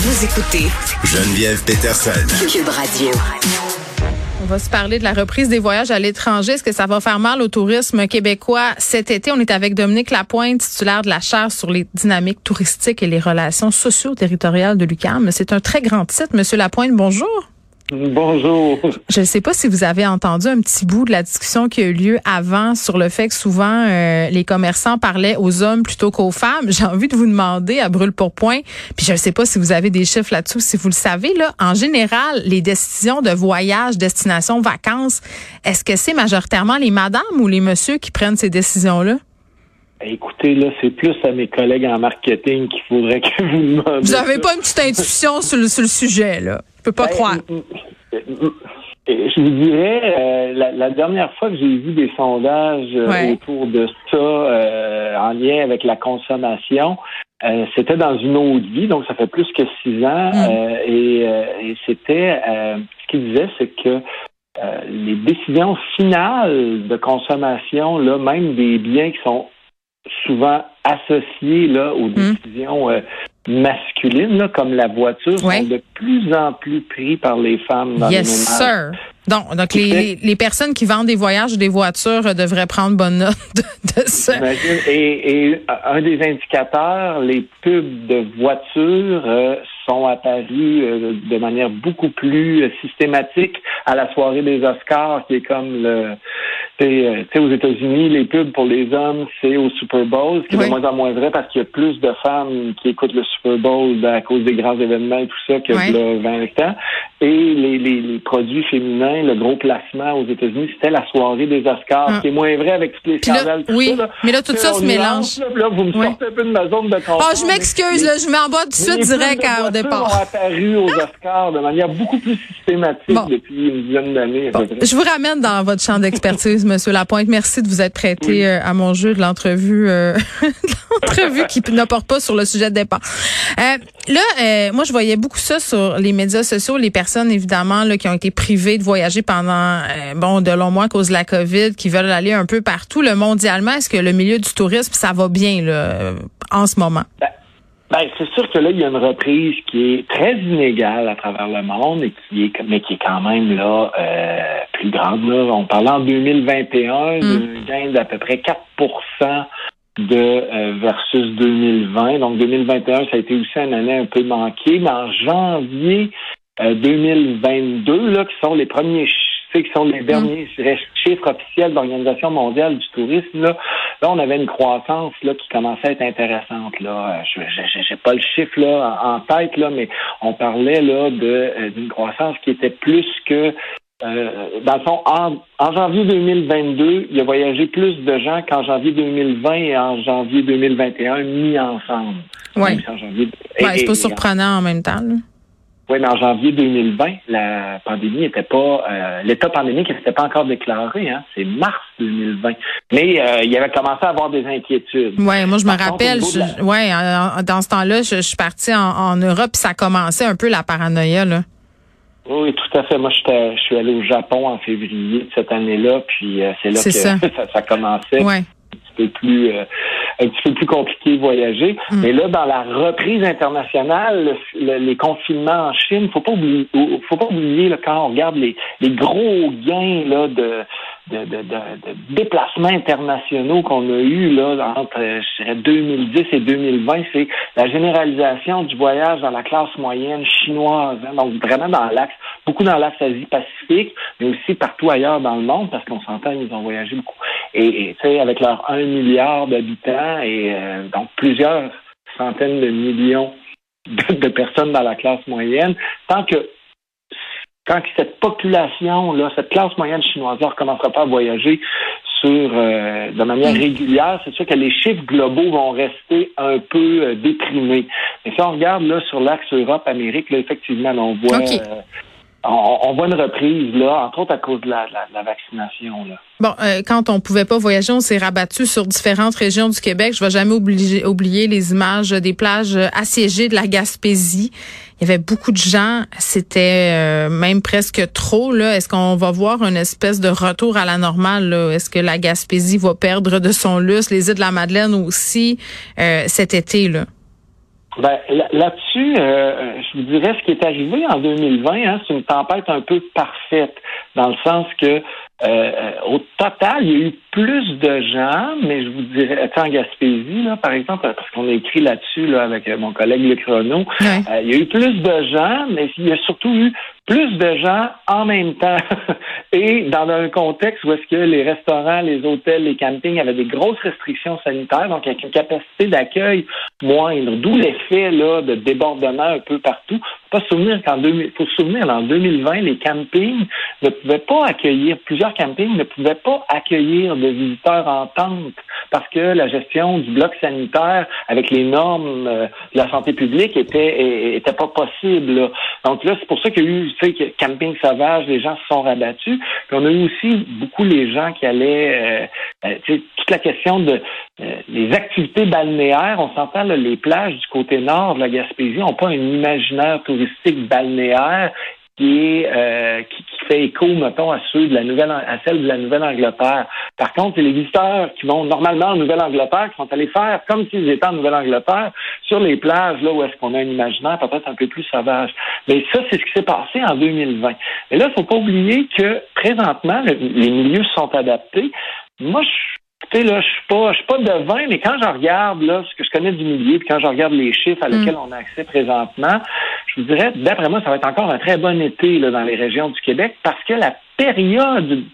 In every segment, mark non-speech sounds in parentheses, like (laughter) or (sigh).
Vous écoutez Geneviève Peterson. Cube Radio. On va se parler de la reprise des voyages à l'étranger. Est-ce que ça va faire mal au tourisme québécois cet été? On est avec Dominique Lapointe, titulaire de la chaire sur les dynamiques touristiques et les relations socio-territoriales de l'UQAM. C'est un très grand titre. Monsieur Lapointe, bonjour. Bonjour. Je ne sais pas si vous avez entendu un petit bout de la discussion qui a eu lieu avant sur le fait que souvent euh, les commerçants parlaient aux hommes plutôt qu'aux femmes. (laughs) J'ai envie de vous demander à brûle pour point, puis je ne sais pas si vous avez des chiffres là-dessus, si vous le savez là, en général, les décisions de voyage, destination, vacances, est-ce que c'est majoritairement les madames ou les messieurs qui prennent ces décisions-là? Écoutez, là, c'est plus à mes collègues en marketing qu'il faudrait que vous demandiez. Vous n'avez pas une petite intuition sur, le, sur le sujet, là. Je peux pas Ben, croire. m- m- Je vous dirais, euh, la, la dernière fois que j'ai vu des sondages euh, Ouais. autour de ça euh, en lien avec la consommation, c'était dans une autre vie, donc ça fait plus que six ans, Mm. et, et c'était ce qu'il disait, c'est que les décisions finales de consommation, là, même des biens qui sont souvent associés là, aux décisions euh, masculines, là, comme la voiture, Ouais. sont de plus en plus pris par les femmes dans les Yes, ménages. sir. Donc, donc les, les, les personnes qui vendent des voyages ou des voitures euh, devraient prendre bonne note (laughs) de, de ça. Et, et un des indicateurs, les pubs de voitures euh, sont apparus euh, de manière beaucoup plus euh, systématique à la soirée des Oscars, qui est comme le tu sais, euh, tu sais, aux États-Unis, les pubs pour les hommes, c'est au Super Bowl, ce qui est Oui. de moins en moins vrai parce qu'il y a plus de femmes qui écoutent le Super Bowl à cause des grands événements et tout ça que Oui. le 20 ans. Et les, les, les produits féminins, le gros placement aux États-Unis, c'était la soirée des Oscars, Ah. qui est moins vrai avec tous les là, scandales. tout oui, ça, mais là, tout ça se mélange. Là, vous me Oui. sortez un peu de ma zone de confort. Oh, je m'excuse, je mets en bas tout de suite direct à- départ. ont apparu aux (laughs) Oscars de manière beaucoup plus systématique Bon. depuis une dizaine d'années. Je vous ramène dans votre champ d'expertise, (laughs) Monsieur Lapointe. Merci de vous être prêté euh, à mon jeu de l'entrevue, euh, (laughs) l'entrevue qui ne porte pas sur le sujet de départ. Euh, là, euh, moi, je voyais beaucoup ça sur les médias sociaux. Les personnes, évidemment, là, qui ont été privées de voyager pendant euh, bon de longs mois à cause de la COVID, qui veulent aller un peu partout, le mondialement. Est-ce que le milieu du tourisme, ça va bien là, en ce moment? Ben, c'est sûr que là, il y a une reprise qui est très inégale à travers le monde et qui est, mais qui est quand même là euh, plus grande. Là. On parlait en 2021 d'un gain d'à peu près 4% de euh, versus 2020. Donc 2021, ça a été aussi une année un peu manquée. Mais en janvier euh, 2022, là, qui sont les premiers chi- tu sais, qui sont les derniers je dirais, chiffres officiels de l'Organisation mondiale du tourisme, là, là, on avait une croissance là, qui commençait à être intéressante. Là. Euh, Je n'ai pas le chiffre là, en tête, là, mais on parlait là de euh, d'une croissance qui était plus que euh, dans le fond, en, en janvier 2022, il a voyagé plus de gens qu'en janvier 2020 et en janvier 2021 mis ensemble. Janvier- Ouais, c'est pas surprenant en même temps. là. Oui, mais en janvier 2020, la pandémie n'était pas, euh, l'état pandémique n'était pas encore déclaré. Hein, c'est mars 2020. Mais euh, il avait commencé à avoir des inquiétudes. Ouais, moi je me contre, rappelle, je- ouais, en- en- dans ce temps-là, je, je suis partie en, en Europe, puis ça commençait un peu la paranoïa là. Oui, tout à fait. Moi, je suis allé au Japon en février de cette année-là, puis euh, c'est là que ça. (laughs) ça. ça commençait. Ouais. Un petit peu plus euh, un petit peu plus compliqué de voyager. Mm. Mais là, dans la reprise internationale, le- le- les confinements en Chine, faut pas oublier, faut pas oublier là, quand on regarde les, les gros gains là de de, de, de, déplacements internationaux qu'on a eu là entre je dirais 2010 et 2020, c'est la généralisation du voyage dans la classe moyenne chinoise. hein. donc vraiment dans l'axe, beaucoup dans l'axe Asie-Pacifique, mais aussi partout ailleurs dans le monde, parce qu'on s'entend, ils ont voyagé beaucoup. Et, et avec leurs 1 milliard d'habitants et euh, donc plusieurs centaines de millions de personnes dans la classe moyenne, tant que quand cette population-là, cette classe moyenne chinoise-là ne recommencera pas à voyager sur euh, de manière régulière, c'est sûr que les chiffres globaux vont rester un peu euh, déprimés. Mais si on regarde là sur l'axe Europe-Amérique, là, effectivement, là, on voit euh, on, voit une reprise, là, entre autres à cause de la, la- la vaccination. Là. Bon, euh, quand on pouvait pas voyager, on s'est rabattu sur différentes régions du Québec. Je vais jamais oublier, oublier les images des plages assiégées de la Gaspésie. Il y avait beaucoup de gens. C'était euh, même presque trop. Là, est-ce qu'on va voir une espèce de retour à la normale? Est-ce que la Gaspésie va perdre de son lustre, les îles de la Madeleine aussi euh, cet été là? Ben, là-dessus, euh, je vous dirais ce qui est arrivé en 2020, hein, c'est une tempête un peu parfaite, dans le sens que euh, au total, il y a eu plus de gens, mais je vous dirais, en Gaspésie, là, par exemple, parce qu'on a écrit là-dessus là, avec mon collègue Le Chrono, euh, il y a eu plus de gens, mais il y a surtout eu plus de gens en même temps (laughs) et dans un contexte où est-ce que les restaurants, les hôtels, les campings avaient des grosses restrictions sanitaires, donc avec une capacité d'accueil moindre, d'où l'effet là de débordement un peu partout. Pas souvenir qu'en 2000, faut se souvenir en 2020, les campings ne pouvaient pas accueillir plusieurs campings ne pouvaient pas accueillir de visiteurs en tente parce que la gestion du bloc sanitaire avec les normes euh, de la santé publique était était pas possible. Donc là, c'est pour ça qu'il y a eu, tu sais, camping sauvage, les gens se sont rabattus. Puis on a eu aussi beaucoup les gens qui allaient, euh, euh, toute la question de les activités balnéaires. On s'entend les plages du côté nord de la Gaspésie n'ont pas un imaginaire touristique balnéaire qui est euh, qui, fait écho, mettons, à ceux de la nouvelle à celle de la Nouvelle-Angleterre. Par contre, c'est les visiteurs qui vont normalement en Nouvelle-Angleterre qui sont allés faire comme s'ils étaient en Nouvelle-Angleterre sur les plages, là où est-ce qu'on a un imaginaire peut-être un peu plus sauvage. Mais ça, c'est ce qui s'est passé en 2020. Et là, il faut pas oublier que présentement, les milieux sont adaptés. Moi, je Écoutez, là, je suis pas, je suis pas devin, mais quand je regarde là ce que je connais du milieu, puis quand je regarde les chiffres à mm. lesquels on a accès présentement, je vous dirais, d'après moi, ça va être encore un très bon été là, dans les régions du Québec parce que la période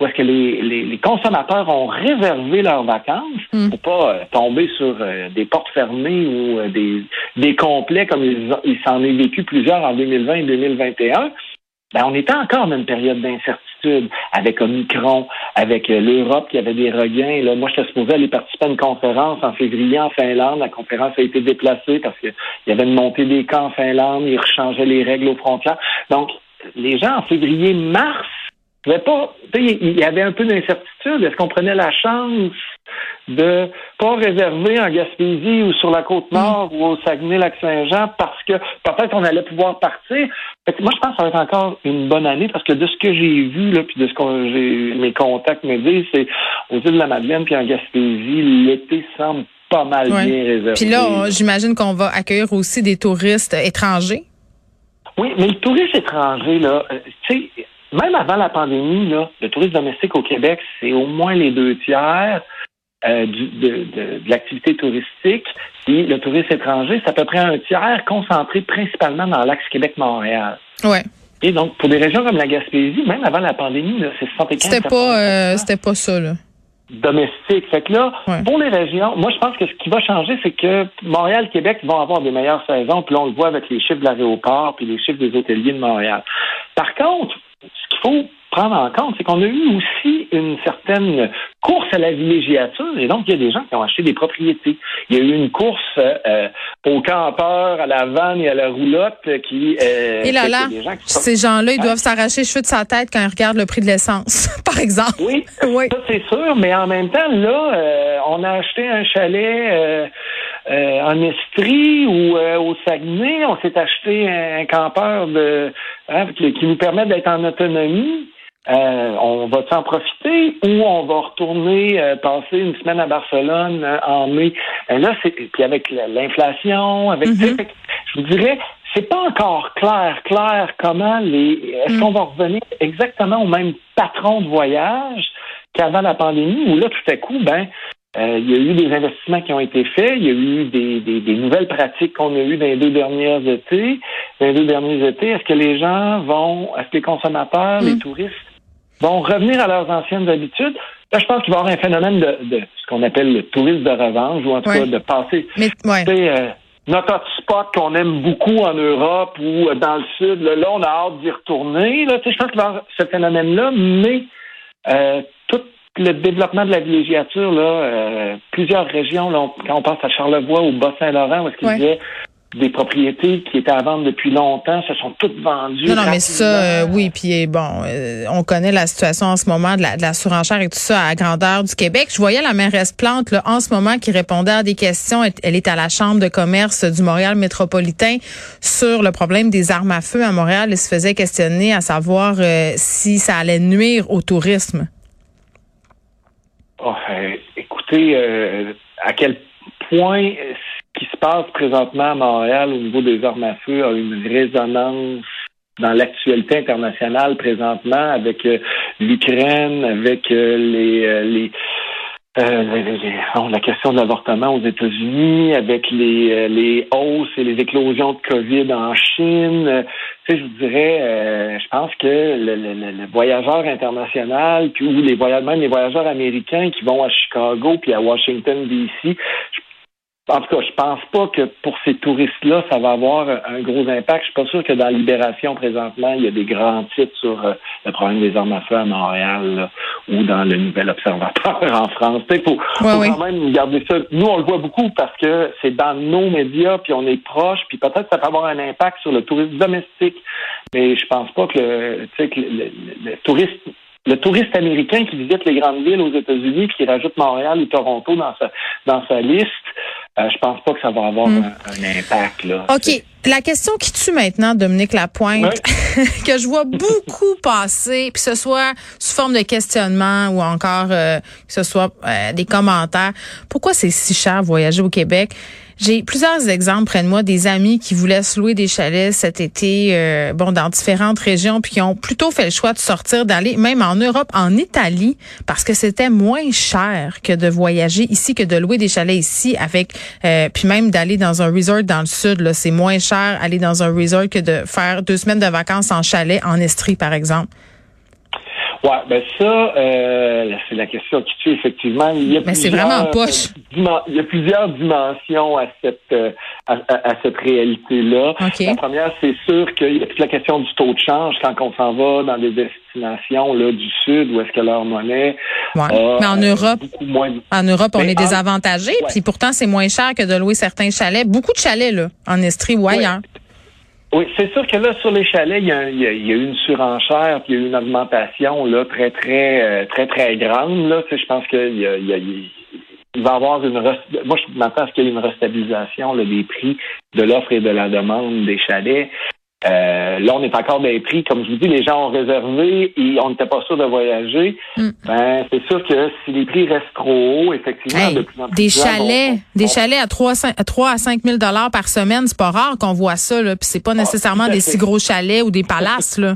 où est-ce que les, les, consommateurs ont réservé leurs vacances mm. pour pas euh, tomber sur euh, des portes fermées ou euh, des, des complets comme il, il s'en est vécu plusieurs en 2020 et 2021 ben, on était encore dans une période d'incertitude avec Omicron, avec euh, l'Europe qui avait des regains. Là, moi, j'étais supposé aller participer à une conférence en février en Finlande. La conférence a été déplacée parce qu'il y avait une montée des cas en Finlande. Ils rechangeaient les règles aux frontières. Donc, les gens en février, mars, pas, il y avait un peu d'incertitude. Est-ce qu'on prenait la chance? De pas réserver en Gaspésie ou sur la côte mm. nord ou au Saguenay-Lac-Saint-Jean parce que peut-être on allait pouvoir partir. moi, je pense que ça va être encore une bonne année parce que de ce que j'ai vu, là, puis de ce que mes contacts me disent, c'est aux îles de la Madeleine puis en Gaspésie, l'été semble pas mal bien réservé. Puis là, j'imagine qu'on va accueillir aussi des touristes étrangers. Oui, mais le tourisme étranger, là, euh, tu sais, même avant la pandémie, là, le tourisme domestique au Québec, c'est au moins les deux tiers. Euh, du, de, de, l'activité touristique. Puis le tourisme étranger, c'est à peu près un tiers concentré principalement dans l'axe Québec-Montréal. Ouais. Et donc, pour des régions comme la Gaspésie, même avant la pandémie, c'est 75 C'était pas, euh, c'était pas ça, là. Domestique. Fait que là, pour les régions, moi, je pense que ce qui va changer, c'est que Montréal, Québec vont avoir des meilleures saisons. Puis on le voit avec les chiffres de l'aéroport puis les chiffres des hôteliers de Montréal. Par contre, ce qu'il faut prendre en compte, c'est qu'on a eu aussi une certaine course à la villégiature, et donc il y a des gens qui ont acheté des propriétés. Il y a eu une course euh, aux campeurs, à la vanne et à la roulotte qui... Euh, et là là, ces gens-là, ils doivent s'arracher cheveux de sa tête quand ils regardent le prix de l'essence, (laughs) par exemple. Oui, (laughs) oui. ça c'est sûr, mais en même temps, là, euh, on a acheté un chalet... Euh, en Estrie ou au Saguenay, on s'est acheté un campeur de hein, qui, qui, nous permet d'être en autonomie. Euh, on va s'en profiter ou on va retourner euh, passer une semaine à Barcelone euh, en mai? là, c'est puis avec l'inflation, avec mm-hmm. je vous dirais, c'est pas encore clair, clair comment les est-ce mm. qu'on va revenir exactement au même patron de voyage qu'avant la pandémie où là tout à coup, ben il y a eu des investissements qui ont été faits, il y a eu des, des, nouvelles pratiques qu'on a eues dans les deux dernières étés, dans les deux derniers étés. Est-ce que les gens vont, est-ce que les consommateurs, les mm. touristes vont revenir à leurs anciennes habitudes. Là, je pense qu'il va y avoir un phénomène de, ce qu'on appelle le tourisme de revanche, ou en tout cas de passer. Mais, euh, notre hotspot qu'on aime beaucoup en Europe ou dans le Sud, là, on a hâte d'y retourner. Là, je pense qu'il va y avoir ce phénomène-là, mais euh, tout le développement de la villégiature, là, euh, plusieurs régions, là, quand on pense à Charlevoix ou Bas-Saint-Laurent, où est-ce qu'il y avait des propriétés qui étaient à vendre depuis longtemps se sont toutes vendues. Non, non, mais ça, euh, oui, puis bon, euh, on connaît la situation en ce moment de la, de la, surenchère et tout ça à grandeur du Québec. Je voyais la mairesse Plante là, en ce moment qui répondait à des questions. Elle, est à la Chambre de commerce du Montréal métropolitain sur le problème des armes à feu à Montréal. Elle se faisait questionner à savoir euh, si ça allait nuire au tourisme. Oh, écoutez, à quel point qui se passe présentement à Montréal au niveau des armes à feu a une résonance dans l'actualité internationale présentement avec euh, l'Ukraine, avec euh, les, les la question de l'avortement aux États-Unis, avec les, hausses et les éclosions de COVID en Chine, je dirais, je pense que le, le, le, voyageur international, ou les voyageurs, même les voyageurs américains qui vont à Chicago puis à Washington D.C., en tout cas, je pense pas que pour ces touristes-là, ça va avoir un gros impact. Je suis pas sûr que dans Libération, présentement, il y a des grands titres sur euh, le problème des armes à feu à Montréal ou dans le Nouvel Observateur (laughs) en France. Il faut, quand même garder ça. Nous, on le voit beaucoup parce que c'est dans nos médias, puis on est proche, puis peut-être ça peut avoir un impact sur le tourisme domestique. Mais je pense pas que le, que le, le touriste le touriste américain qui visite les grandes villes aux États-Unis qui rajoute Montréal ou Toronto dans sa dans sa liste, je pense pas que ça va avoir hmm. un, impact. Là, OK. La question qui tue maintenant, Dominique Lapointe, (laughs) que je vois beaucoup (laughs) passer, que ce soit sous forme de questionnement ou encore euh, que ce soit euh, des commentaires, pourquoi c'est si cher voyager au Québec? J'ai plusieurs exemples près de moi, des amis qui voulaient se louer des chalets cet été, euh, bon, dans différentes régions, puis qui ont plutôt fait le choix de sortir, d'aller même en Europe, en Italie, parce que c'était moins cher que de voyager ici, que de louer des chalets ici, avec, euh, puis même d'aller dans un resort dans le sud. Là, c'est moins cher aller dans un resort que de faire deux semaines de vacances en chalet en Estrie, par exemple? Ouais, ben ça, euh, c'est la question qui tue effectivement. Il y a Mais c'est vraiment poche. Il y a plusieurs dimensions à cette euh, à, cette réalité-là. La première, c'est sûr qu'il y a toute la question du taux de change quand on s'en va dans des destinations là du sud où est-ce que leur monnaie. Ouais. Mais en Europe, en Europe, on est désavantagé. Puis pourtant, c'est moins cher que de louer certains chalets. Beaucoup de chalets là, en Estrie ou ailleurs. Oui, c'est sûr que là, sur les chalets, il y a, il y a, eu une surenchère, puis il y a eu une augmentation là très, très, euh, très, très grande. Là. Tu sais, je pense qu'il y a, il y a il va y avoir une moi je m'attends à ce qu'il y ait une restabilisation là, des prix de l'offre et de la demande des chalets. Euh, là, on est encore des prix. Comme je vous dis, les gens ont réservé et on n'était pas sûr de voyager. Mm. Ben, c'est sûr que si les prix restent trop hauts, effectivement, de plus en plus des chalets, des chalets à 3, à 5 000 dollars par semaine, c'est pas rare qu'on voit ça. Là, puis c'est pas ah, nécessairement des si gros chalets ou des palaces. Là.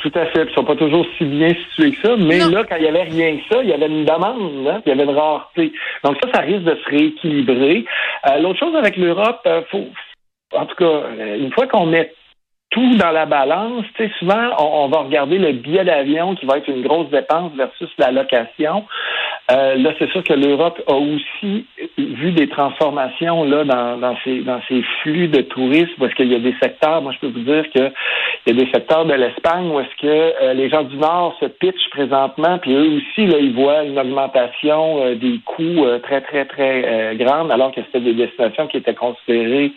Tout à fait. Ils sont pas toujours si bien situés que ça. Mais là, quand il y avait rien que ça, il y avait une demande, hein, il y avait une rareté. Donc ça, ça risque de se rééquilibrer. Euh, l'autre chose avec l'Europe, euh, faut, en tout cas, une fois qu'on met tout dans la balance. Tu sais, souvent, on, va regarder le billet d'avion qui va être une grosse dépense versus la location. Euh, là, c'est sûr que l'Europe a aussi vu des transformations là dans, dans, ces, dans flux de tourisme parce qu'il y a des secteurs, moi je peux vous dire que il y a des secteurs de l'Espagne où est-ce que euh, les gens du Nord se pitchent présentement, puis eux aussi, là, ils voient une augmentation euh, des coûts très, très, très grande, alors que c'était des destinations qui étaient considérées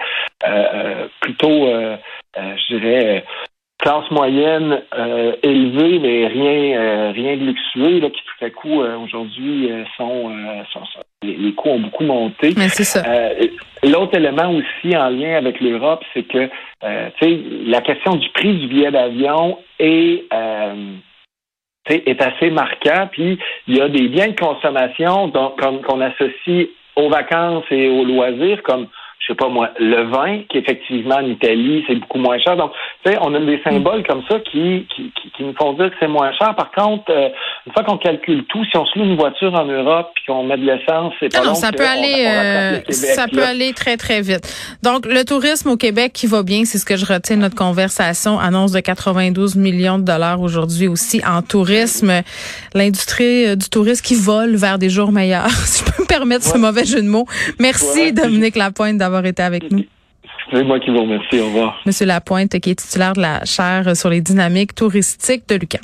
plutôt euh, je dirais, euh, classe moyenne euh, élevée, mais rien rien de luxueux, là, qui tout à coup aujourd'hui sont, les, coûts ont beaucoup monté. c'est ça. L'autre élément aussi en lien avec l'Europe, c'est que la question du prix du billet d'avion est est assez marquant. Puis il y a des biens de consommation qu'on associe aux vacances et aux loisirs, comme je sais pas moi, le vin, qui effectivement en Italie, c'est beaucoup moins cher. Donc, tu sais, on a des symboles comme ça qui, qui, qui, nous font dire que c'est moins cher. Par contre, euh, une fois qu'on calcule tout, si on se loue une voiture en Europe puis qu'on met de l'essence, c'est pas non, ça peut aller, euh, ça peut aller très très vite. Donc, le tourisme au Québec qui va bien, c'est ce que je retiens de notre conversation. Annonce de 92 millions de dollars aujourd'hui aussi en tourisme. L'industrie euh, du tourisme qui vole vers des jours meilleurs, (laughs) si je peux me permettre ce mauvais jeu de mots. Merci Dominique Lapointe d'avoir été avec nous. C'est moi qui vous remercie. Au revoir. Monsieur Lapointe, qui est titulaire de la chaire sur les dynamiques touristiques de Lucan.